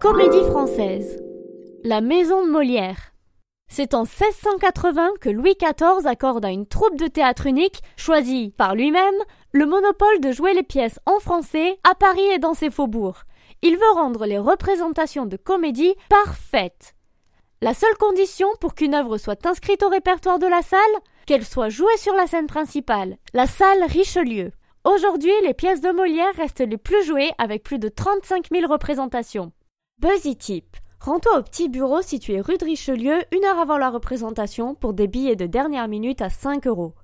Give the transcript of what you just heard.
Comédie française. La maison de Molière. C'est en 1680 que Louis XIV accorde à une troupe de théâtre unique, choisie par lui-même, le monopole de jouer les pièces en français à Paris et dans ses faubourgs. Il veut rendre les représentations de comédie parfaites. La seule condition pour qu'une œuvre soit inscrite au répertoire de la salle, qu'elle soit jouée sur la scène principale, la salle Richelieu. Aujourd'hui, les pièces de Molière restent les plus jouées avec plus de 35 000 représentations. Buzzy Tip. Rends-toi au petit bureau situé rue de Richelieu une heure avant la représentation pour des billets de dernière minute à 5 euros.